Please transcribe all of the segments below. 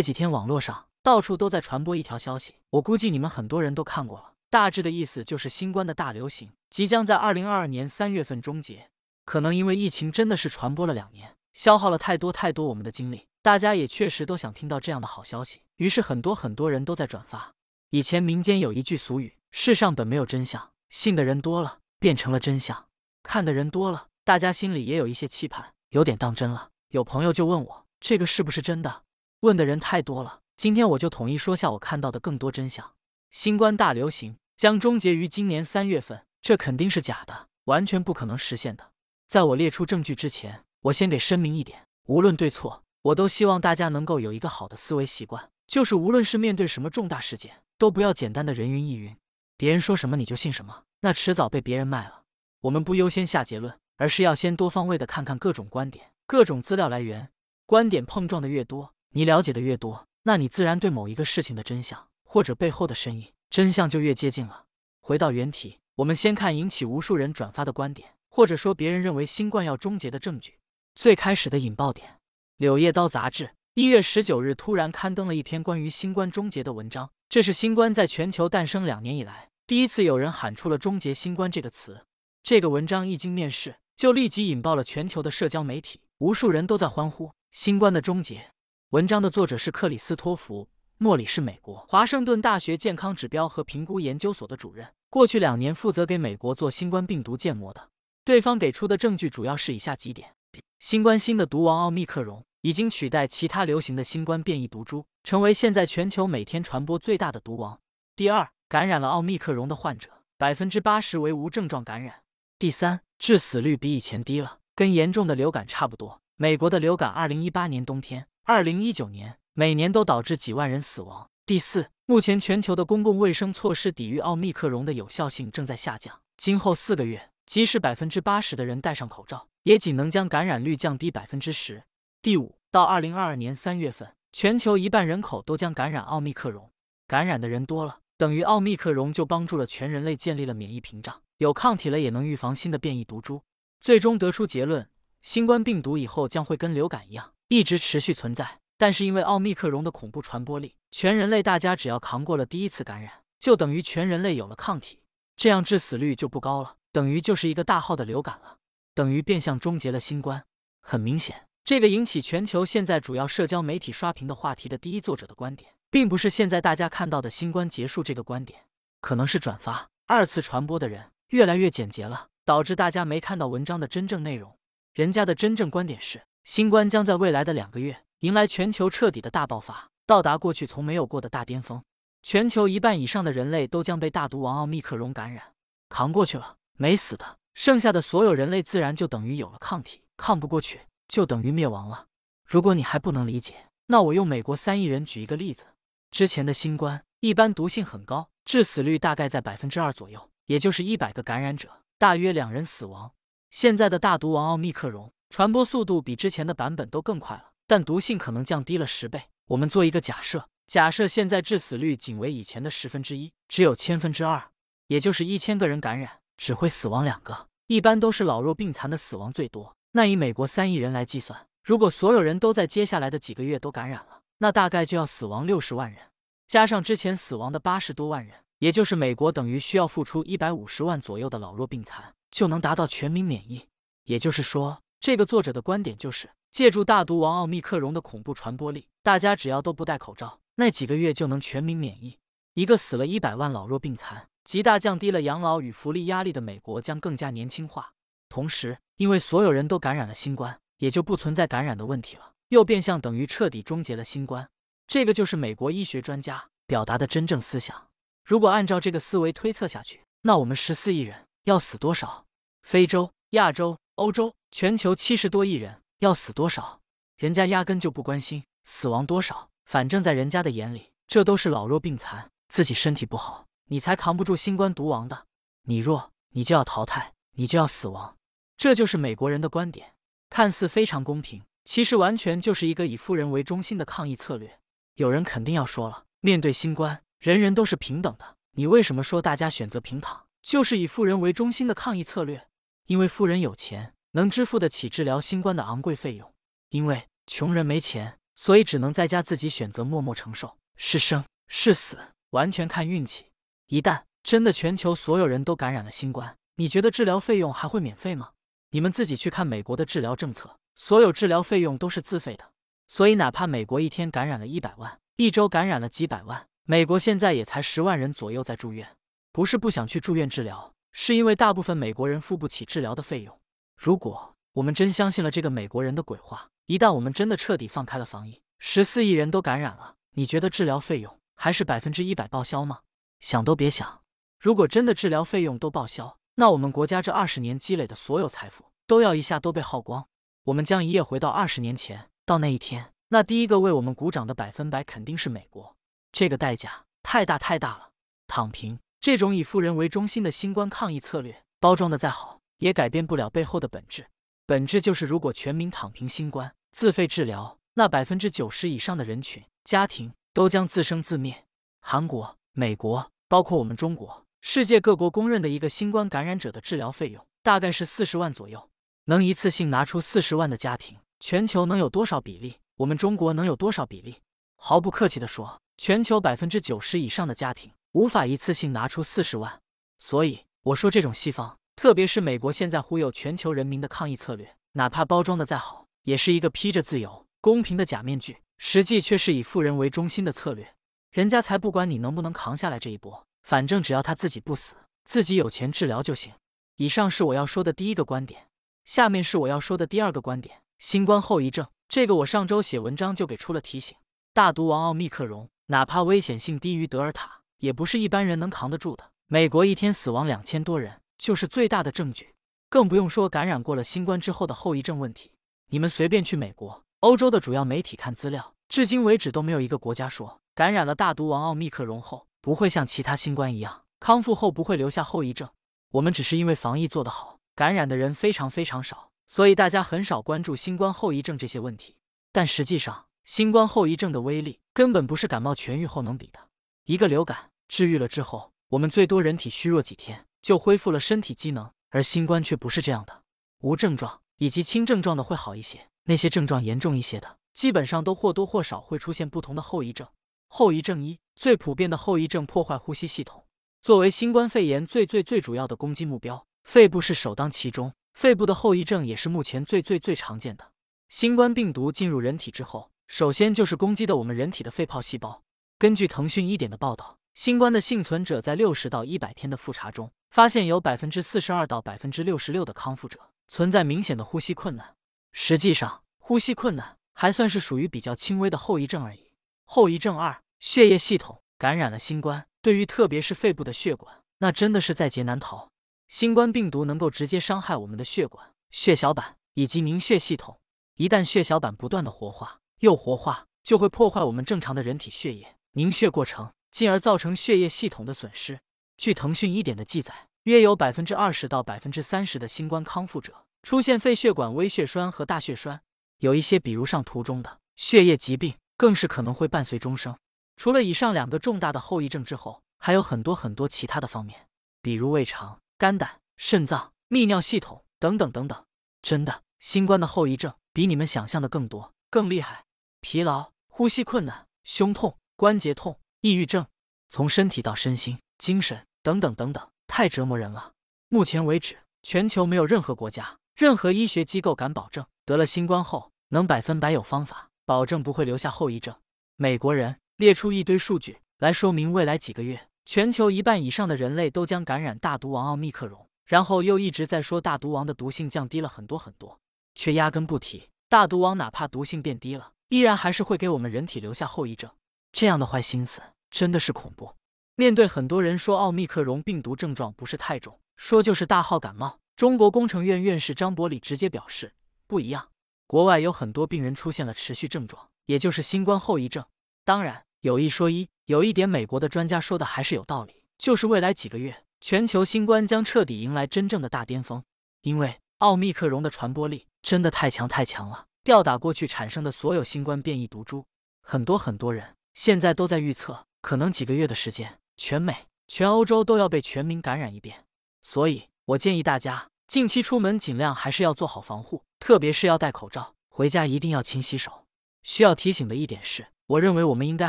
这几天网络上到处都在传播一条消息，我估计你们很多人都看过了。大致的意思就是新冠的大流行即将在二零二二年三月份终结。可能因为疫情真的是传播了两年，消耗了太多太多我们的精力，大家也确实都想听到这样的好消息，于是很多很多人都在转发。以前民间有一句俗语：“世上本没有真相，信的人多了，变成了真相；看的人多了，大家心里也有一些期盼，有点当真了。”有朋友就问我：“这个是不是真的？”问的人太多了，今天我就统一说下我看到的更多真相。新冠大流行将终结于今年三月份，这肯定是假的，完全不可能实现的。在我列出证据之前，我先得声明一点：无论对错，我都希望大家能够有一个好的思维习惯，就是无论是面对什么重大事件，都不要简单的人云亦云，别人说什么你就信什么，那迟早被别人卖了。我们不优先下结论，而是要先多方位的看看各种观点、各种资料来源，观点碰撞的越多。你了解的越多，那你自然对某一个事情的真相或者背后的深意真相就越接近了。回到原题，我们先看引起无数人转发的观点，或者说别人认为新冠要终结的证据。最开始的引爆点，《柳叶刀》杂志一月十九日突然刊登了一篇关于新冠终结的文章，这是新冠在全球诞生两年以来第一次有人喊出了“终结新冠”这个词。这个文章一经面世，就立即引爆了全球的社交媒体，无数人都在欢呼新冠的终结。文章的作者是克里斯托弗·莫里，是美国华盛顿大学健康指标和评估研究所的主任，过去两年负责给美国做新冠病毒建模的。对方给出的证据主要是以下几点：新冠新的毒王奥密克戎已经取代其他流行的新冠变异毒株，成为现在全球每天传播最大的毒王。第二，感染了奥密克戎的患者，百分之八十为无症状感染。第三，致死率比以前低了，跟严重的流感差不多。美国的流感，二零一八年冬天。二零一九年，每年都导致几万人死亡。第四，目前全球的公共卫生措施抵御奥密克戎的有效性正在下降。今后四个月，即使百分之八十的人戴上口罩，也仅能将感染率降低百分之十。第五，到二零二二年三月份，全球一半人口都将感染奥密克戎。感染的人多了，等于奥密克戎就帮助了全人类建立了免疫屏障，有抗体了也能预防新的变异毒株。最终得出结论：新冠病毒以后将会跟流感一样。一直持续存在，但是因为奥密克戎的恐怖传播力，全人类大家只要扛过了第一次感染，就等于全人类有了抗体，这样致死率就不高了，等于就是一个大号的流感了，等于变相终结了新冠。很明显，这个引起全球现在主要社交媒体刷屏的话题的第一作者的观点，并不是现在大家看到的新冠结束这个观点，可能是转发二次传播的人越来越简洁了，导致大家没看到文章的真正内容。人家的真正观点是。新冠将在未来的两个月迎来全球彻底的大爆发，到达过去从没有过的大巅峰。全球一半以上的人类都将被大毒王奥密克戎感染，扛过去了没死的，剩下的所有人类自然就等于有了抗体，抗不过去就等于灭亡了。如果你还不能理解，那我用美国三亿人举一个例子：之前的新冠一般毒性很高，致死率大概在百分之二左右，也就是一百个感染者大约两人死亡。现在的大毒王奥密克戎。传播速度比之前的版本都更快了，但毒性可能降低了十倍。我们做一个假设，假设现在致死率仅为以前的十分之一，只有千分之二，也就是一千个人感染只会死亡两个，一般都是老弱病残的死亡最多。那以美国三亿人来计算，如果所有人都在接下来的几个月都感染了，那大概就要死亡六十万人，加上之前死亡的八十多万人，也就是美国等于需要付出一百五十万左右的老弱病残，就能达到全民免疫。也就是说。这个作者的观点就是，借助大毒王奥密克戎的恐怖传播力，大家只要都不戴口罩，那几个月就能全民免疫。一个死了一百万老弱病残，极大降低了养老与福利压力的美国将更加年轻化。同时，因为所有人都感染了新冠，也就不存在感染的问题了，又变相等于彻底终结了新冠。这个就是美国医学专家表达的真正思想。如果按照这个思维推测下去，那我们十四亿人要死多少？非洲、亚洲。欧洲全球七十多亿人要死多少？人家压根就不关心死亡多少，反正在人家的眼里，这都是老弱病残，自己身体不好，你才扛不住新冠毒王的。你弱，你就要淘汰，你就要死亡。这就是美国人的观点，看似非常公平，其实完全就是一个以富人为中心的抗疫策略。有人肯定要说了，面对新冠，人人都是平等的，你为什么说大家选择平躺，就是以富人为中心的抗疫策略？因为富人有钱，能支付得起治疗新冠的昂贵费用；因为穷人没钱，所以只能在家自己选择默默承受，是生是死，完全看运气。一旦真的全球所有人都感染了新冠，你觉得治疗费用还会免费吗？你们自己去看美国的治疗政策，所有治疗费用都是自费的。所以哪怕美国一天感染了一百万，一周感染了几百万，美国现在也才十万人左右在住院。不是不想去住院治疗，是因为大部分美国人付不起治疗的费用。如果我们真相信了这个美国人的鬼话，一旦我们真的彻底放开了防疫，十四亿人都感染了，你觉得治疗费用还是百分之一百报销吗？想都别想！如果真的治疗费用都报销，那我们国家这二十年积累的所有财富都要一下都被耗光，我们将一夜回到二十年前。到那一天，那第一个为我们鼓掌的百分百肯定是美国。这个代价太大太大了！躺平这种以富人为中心的新冠抗疫策略，包装的再好，也改变不了背后的本质。本质就是，如果全民躺平新冠。自费治疗，那百分之九十以上的人群家庭都将自生自灭。韩国、美国，包括我们中国，世界各国公认的一个新冠感染者的治疗费用大概是四十万左右。能一次性拿出四十万的家庭，全球能有多少比例？我们中国能有多少比例？毫不客气地说，全球百分之九十以上的家庭无法一次性拿出四十万。所以我说，这种西方，特别是美国，现在忽悠全球人民的抗疫策略，哪怕包装的再好。也是一个披着自由、公平的假面具，实际却是以富人为中心的策略。人家才不管你能不能扛下来这一波，反正只要他自己不死，自己有钱治疗就行。以上是我要说的第一个观点，下面是我要说的第二个观点：新冠后遗症。这个我上周写文章就给出了提醒。大毒王奥密克戎，哪怕危险性低于德尔塔，也不是一般人能扛得住的。美国一天死亡两千多人，就是最大的证据。更不用说感染过了新冠之后的后遗症问题。你们随便去美国、欧洲的主要媒体看资料，至今为止都没有一个国家说感染了大毒王奥密克戎后不会像其他新冠一样康复后不会留下后遗症。我们只是因为防疫做得好，感染的人非常非常少，所以大家很少关注新冠后遗症这些问题。但实际上，新冠后遗症的威力根本不是感冒痊愈后能比的。一个流感治愈了之后，我们最多人体虚弱几天就恢复了身体机能，而新冠却不是这样的，无症状。以及轻症状的会好一些，那些症状严重一些的，基本上都或多或少会出现不同的后遗症。后遗症一，最普遍的后遗症破坏呼吸系统。作为新冠肺炎最最最主要的攻击目标，肺部是首当其冲。肺部的后遗症也是目前最最最常见的。新冠病毒进入人体之后，首先就是攻击的我们人体的肺泡细胞。根据腾讯一点的报道，新冠的幸存者在六十到一百天的复查中，发现有百分之四十二到百分之六十六的康复者。存在明显的呼吸困难，实际上呼吸困难还算是属于比较轻微的后遗症而已。后遗症二，血液系统感染了新冠，对于特别是肺部的血管，那真的是在劫难逃。新冠病毒能够直接伤害我们的血管、血小板以及凝血系统。一旦血小板不断的活化又活化，就会破坏我们正常的人体血液凝血过程，进而造成血液系统的损失。据腾讯一点的记载。约有百分之二十到百分之三十的新冠康复者出现肺血管微血栓和大血栓，有一些比如上图中的血液疾病，更是可能会伴随终生。除了以上两个重大的后遗症之后，还有很多很多其他的方面，比如胃肠、肝胆、肾脏、泌尿系统等等等等。真的，新冠的后遗症比你们想象的更多、更厉害。疲劳、呼吸困难、胸痛、关节痛、抑郁症，从身体到身心、精神等等等等。太折磨人了。目前为止，全球没有任何国家、任何医学机构敢保证得了新冠后能百分百有方法保证不会留下后遗症。美国人列出一堆数据来说明，未来几个月，全球一半以上的人类都将感染大毒王奥密克戎。然后又一直在说大毒王的毒性降低了很多很多，却压根不提大毒王哪怕毒性变低了，依然还是会给我们人体留下后遗症。这样的坏心思真的是恐怖。面对很多人说奥密克戎病毒症状不是太重，说就是大号感冒，中国工程院院士张伯礼直接表示不一样。国外有很多病人出现了持续症状，也就是新冠后遗症。当然有一说一，有一点美国的专家说的还是有道理，就是未来几个月全球新冠将彻底迎来真正的大巅峰，因为奥密克戎的传播力真的太强太强了，吊打过去产生的所有新冠变异毒株。很多很多人现在都在预测，可能几个月的时间。全美、全欧洲都要被全民感染一遍，所以我建议大家近期出门尽量还是要做好防护，特别是要戴口罩，回家一定要勤洗手。需要提醒的一点是，我认为我们应该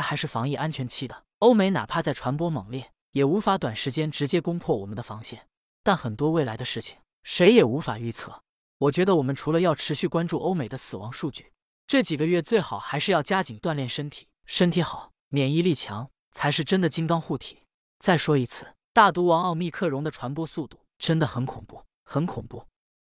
还是防疫安全期的。欧美哪怕在传播猛烈，也无法短时间直接攻破我们的防线。但很多未来的事情，谁也无法预测。我觉得我们除了要持续关注欧美的死亡数据，这几个月最好还是要加紧锻炼身体。身体好，免疫力强，才是真的金刚护体。再说一次，大毒王奥密克戎的传播速度真的很恐怖，很恐怖。